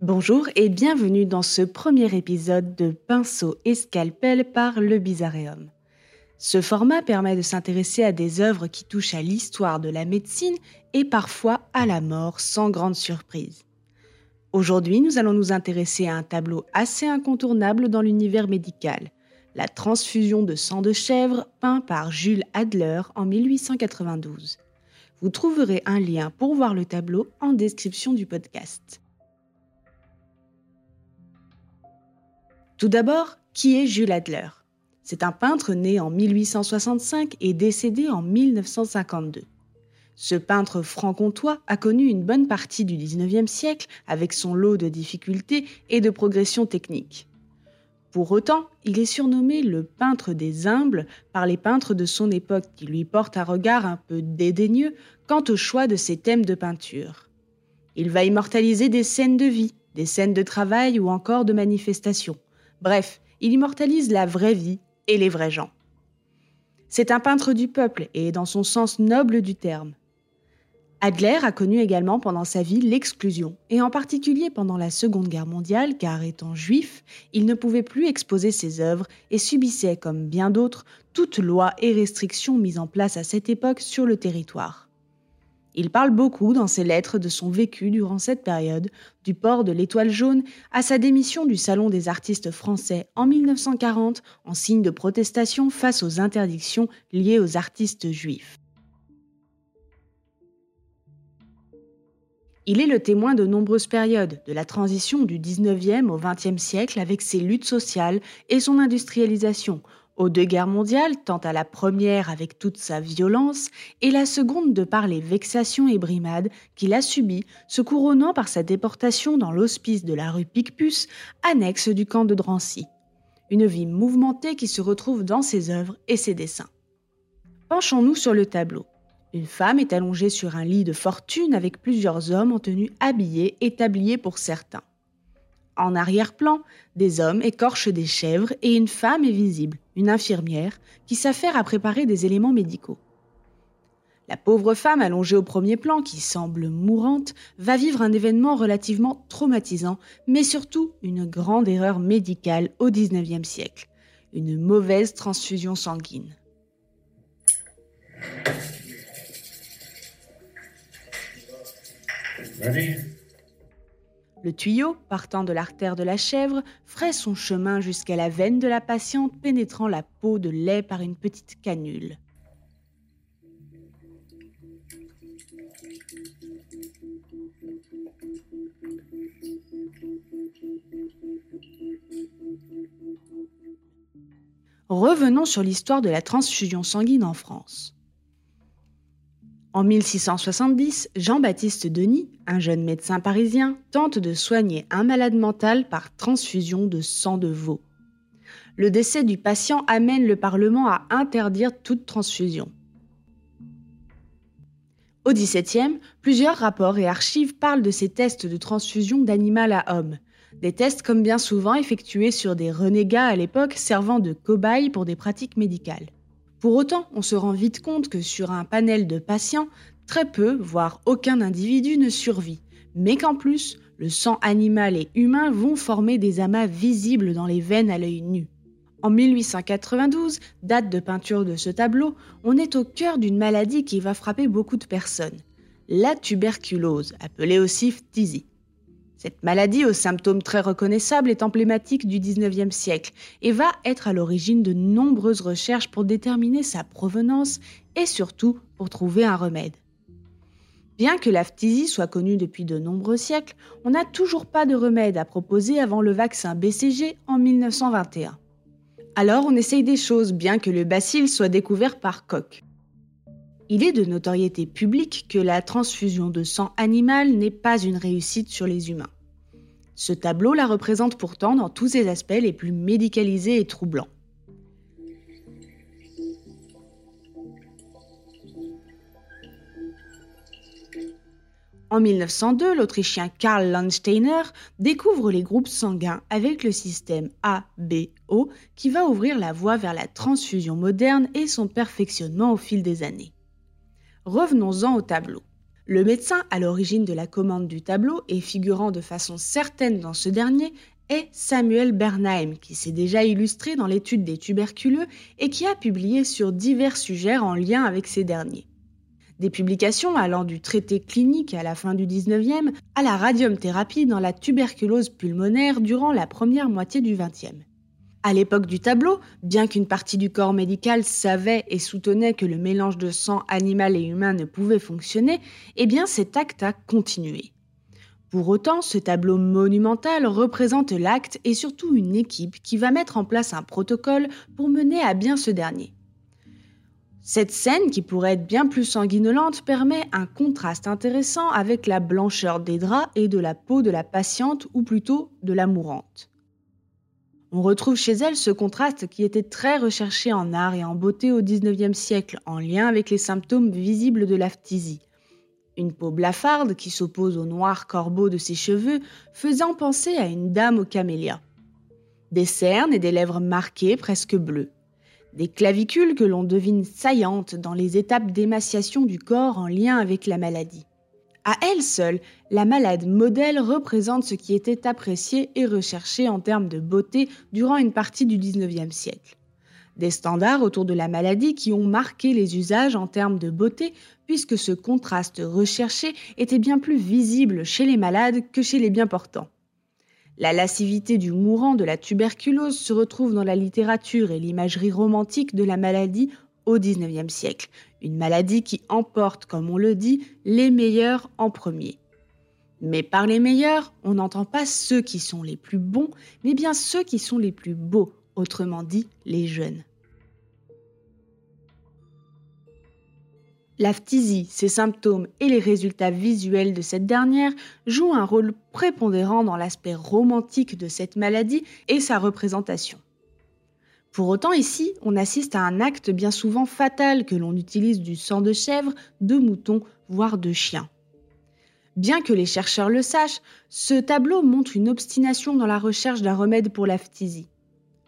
Bonjour et bienvenue dans ce premier épisode de Pinceau et Scalpel par le Bizarreum. Ce format permet de s'intéresser à des œuvres qui touchent à l'histoire de la médecine et parfois à la mort sans grande surprise. Aujourd'hui, nous allons nous intéresser à un tableau assez incontournable dans l'univers médical, la transfusion de sang de chèvre peint par Jules Adler en 1892. Vous trouverez un lien pour voir le tableau en description du podcast. Tout d'abord, qui est Jules Adler? C'est un peintre né en 1865 et décédé en 1952. Ce peintre franc-comtois a connu une bonne partie du XIXe siècle avec son lot de difficultés et de progression technique. Pour autant, il est surnommé le peintre des humbles par les peintres de son époque qui lui portent un regard un peu dédaigneux quant au choix de ses thèmes de peinture. Il va immortaliser des scènes de vie, des scènes de travail ou encore de manifestations. Bref, il immortalise la vraie vie et les vrais gens. C'est un peintre du peuple et dans son sens noble du terme. Adler a connu également pendant sa vie l'exclusion, et en particulier pendant la Seconde Guerre mondiale, car étant juif, il ne pouvait plus exposer ses œuvres et subissait, comme bien d'autres, toute loi et restrictions mises en place à cette époque sur le territoire. Il parle beaucoup dans ses lettres de son vécu durant cette période, du port de l'étoile jaune à sa démission du Salon des artistes français en 1940 en signe de protestation face aux interdictions liées aux artistes juifs. Il est le témoin de nombreuses périodes, de la transition du 19e au 20e siècle avec ses luttes sociales et son industrialisation, aux deux guerres mondiales, tant à la première avec toute sa violence, et la seconde de par les vexations et brimades qu'il a subies, se couronnant par sa déportation dans l'hospice de la rue Picpus, annexe du camp de Drancy. Une vie mouvementée qui se retrouve dans ses œuvres et ses dessins. Penchons-nous sur le tableau. Une femme est allongée sur un lit de fortune avec plusieurs hommes en tenue habillée et tabliers pour certains. En arrière-plan, des hommes écorchent des chèvres et une femme est visible, une infirmière, qui s'affaire à préparer des éléments médicaux. La pauvre femme allongée au premier plan, qui semble mourante, va vivre un événement relativement traumatisant, mais surtout une grande erreur médicale au XIXe siècle, une mauvaise transfusion sanguine. Le tuyau, partant de l'artère de la chèvre, ferait son chemin jusqu'à la veine de la patiente pénétrant la peau de lait par une petite canule. Revenons sur l'histoire de la transfusion sanguine en France. En 1670, Jean-Baptiste Denis, un jeune médecin parisien, tente de soigner un malade mental par transfusion de sang de veau. Le décès du patient amène le Parlement à interdire toute transfusion. Au XVIIe, plusieurs rapports et archives parlent de ces tests de transfusion d'animal à homme. Des tests comme bien souvent effectués sur des renégats à l'époque servant de cobayes pour des pratiques médicales. Pour autant, on se rend vite compte que sur un panel de patients, très peu, voire aucun individu ne survit, mais qu'en plus, le sang animal et humain vont former des amas visibles dans les veines à l'œil nu. En 1892, date de peinture de ce tableau, on est au cœur d'une maladie qui va frapper beaucoup de personnes, la tuberculose, appelée aussi phtisie. Cette maladie aux symptômes très reconnaissables est emblématique du XIXe siècle et va être à l'origine de nombreuses recherches pour déterminer sa provenance et surtout pour trouver un remède. Bien que la phtisie soit connue depuis de nombreux siècles, on n'a toujours pas de remède à proposer avant le vaccin BCG en 1921. Alors on essaye des choses bien que le bacille soit découvert par Koch. Il est de notoriété publique que la transfusion de sang animal n'est pas une réussite sur les humains. Ce tableau la représente pourtant dans tous ses aspects les plus médicalisés et troublants. En En 1902, l'Autrichien Karl Landsteiner découvre les groupes sanguins avec le système ABO qui va ouvrir la voie vers la transfusion moderne et son perfectionnement au fil des années. Revenons-en au tableau. Le médecin à l'origine de la commande du tableau et figurant de façon certaine dans ce dernier est Samuel Bernheim, qui s'est déjà illustré dans l'étude des tuberculeux et qui a publié sur divers sujets en lien avec ces derniers. Des publications allant du traité clinique à la fin du 19e à la radiumthérapie dans la tuberculose pulmonaire durant la première moitié du 20e. À l'époque du tableau, bien qu'une partie du corps médical savait et soutenait que le mélange de sang animal et humain ne pouvait fonctionner, eh bien cet acte a continué. Pour autant, ce tableau monumental représente l'acte et surtout une équipe qui va mettre en place un protocole pour mener à bien ce dernier. Cette scène, qui pourrait être bien plus sanguinolente, permet un contraste intéressant avec la blancheur des draps et de la peau de la patiente, ou plutôt de la mourante. On retrouve chez elle ce contraste qui était très recherché en art et en beauté au XIXe siècle, en lien avec les symptômes visibles de la Une peau blafarde qui s'oppose au noir corbeau de ses cheveux, faisant penser à une dame aux camélias. Des cernes et des lèvres marquées, presque bleues des clavicules que l'on devine saillantes dans les étapes d'émaciation du corps en lien avec la maladie. À elle seule, la malade modèle représente ce qui était apprécié et recherché en termes de beauté durant une partie du XIXe siècle. Des standards autour de la maladie qui ont marqué les usages en termes de beauté, puisque ce contraste recherché était bien plus visible chez les malades que chez les bien portants. La lascivité du mourant de la tuberculose se retrouve dans la littérature et l'imagerie romantique de la maladie au XIXe siècle, une maladie qui emporte, comme on le dit, les meilleurs en premier. Mais par les meilleurs, on n'entend pas ceux qui sont les plus bons, mais bien ceux qui sont les plus beaux, autrement dit les jeunes. La phtisie, ses symptômes et les résultats visuels de cette dernière jouent un rôle prépondérant dans l'aspect romantique de cette maladie et sa représentation. Pour autant, ici, on assiste à un acte bien souvent fatal que l'on utilise du sang de chèvre, de mouton, voire de chien. Bien que les chercheurs le sachent, ce tableau montre une obstination dans la recherche d'un remède pour la phtisie.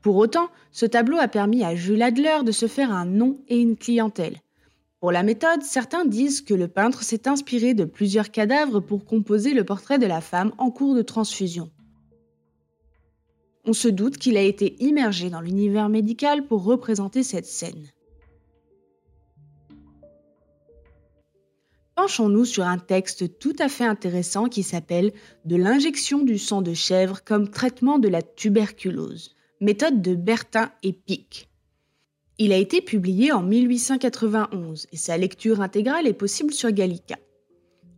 Pour autant, ce tableau a permis à Jules Adler de se faire un nom et une clientèle. Pour la méthode, certains disent que le peintre s'est inspiré de plusieurs cadavres pour composer le portrait de la femme en cours de transfusion. On se doute qu'il a été immergé dans l'univers médical pour représenter cette scène. Penchons-nous sur un texte tout à fait intéressant qui s'appelle De l'injection du sang de chèvre comme traitement de la tuberculose, méthode de Bertin et Pic. Il a été publié en 1891 et sa lecture intégrale est possible sur Gallica.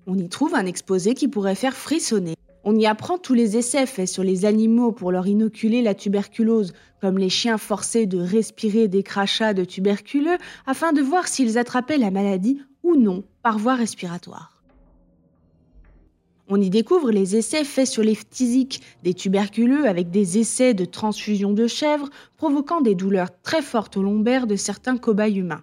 On y trouve un exposé qui pourrait faire frissonner. On y apprend tous les essais faits sur les animaux pour leur inoculer la tuberculose, comme les chiens forcés de respirer des crachats de tuberculeux afin de voir s'ils attrapaient la maladie ou non par voie respiratoire. On y découvre les essais faits sur les phtisiques des tuberculeux avec des essais de transfusion de chèvre provoquant des douleurs très fortes au lombaire de certains cobayes humains.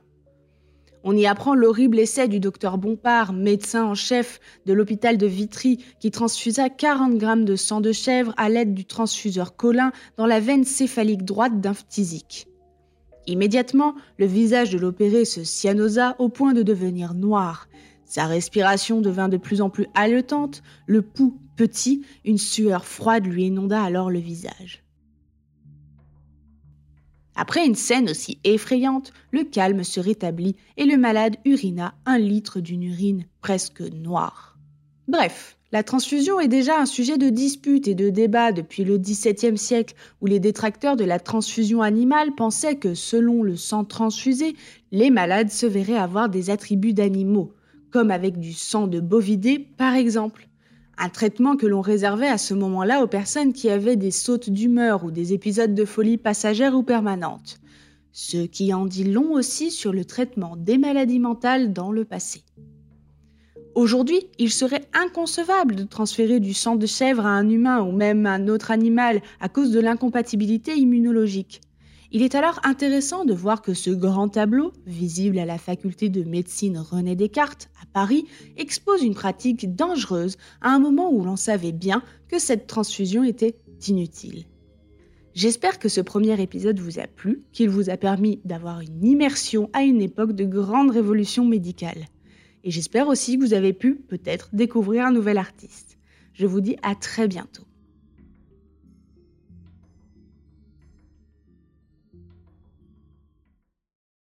On y apprend l'horrible essai du docteur Bompard, médecin en chef de l'hôpital de Vitry, qui transfusa 40 grammes de sang de chèvre à l'aide du transfuseur Colin dans la veine céphalique droite d'un phtisique. Immédiatement, le visage de l'opéré se cyanosa au point de devenir noir, sa respiration devint de plus en plus haletante, le pouls petit, une sueur froide lui inonda alors le visage. Après une scène aussi effrayante, le calme se rétablit et le malade urina un litre d'une urine presque noire. Bref, la transfusion est déjà un sujet de dispute et de débat depuis le XVIIe siècle, où les détracteurs de la transfusion animale pensaient que, selon le sang transfusé, les malades se verraient avoir des attributs d'animaux, comme avec du sang de bovidé par exemple. Un traitement que l'on réservait à ce moment-là aux personnes qui avaient des sautes d'humeur ou des épisodes de folie passagère ou permanente. Ce qui en dit long aussi sur le traitement des maladies mentales dans le passé. Aujourd'hui, il serait inconcevable de transférer du sang de chèvre à un humain ou même à un autre animal à cause de l'incompatibilité immunologique. Il est alors intéressant de voir que ce grand tableau, visible à la faculté de médecine René Descartes à Paris, expose une pratique dangereuse à un moment où l'on savait bien que cette transfusion était inutile. J'espère que ce premier épisode vous a plu, qu'il vous a permis d'avoir une immersion à une époque de grande révolution médicale. Et j'espère aussi que vous avez pu peut-être découvrir un nouvel artiste. Je vous dis à très bientôt.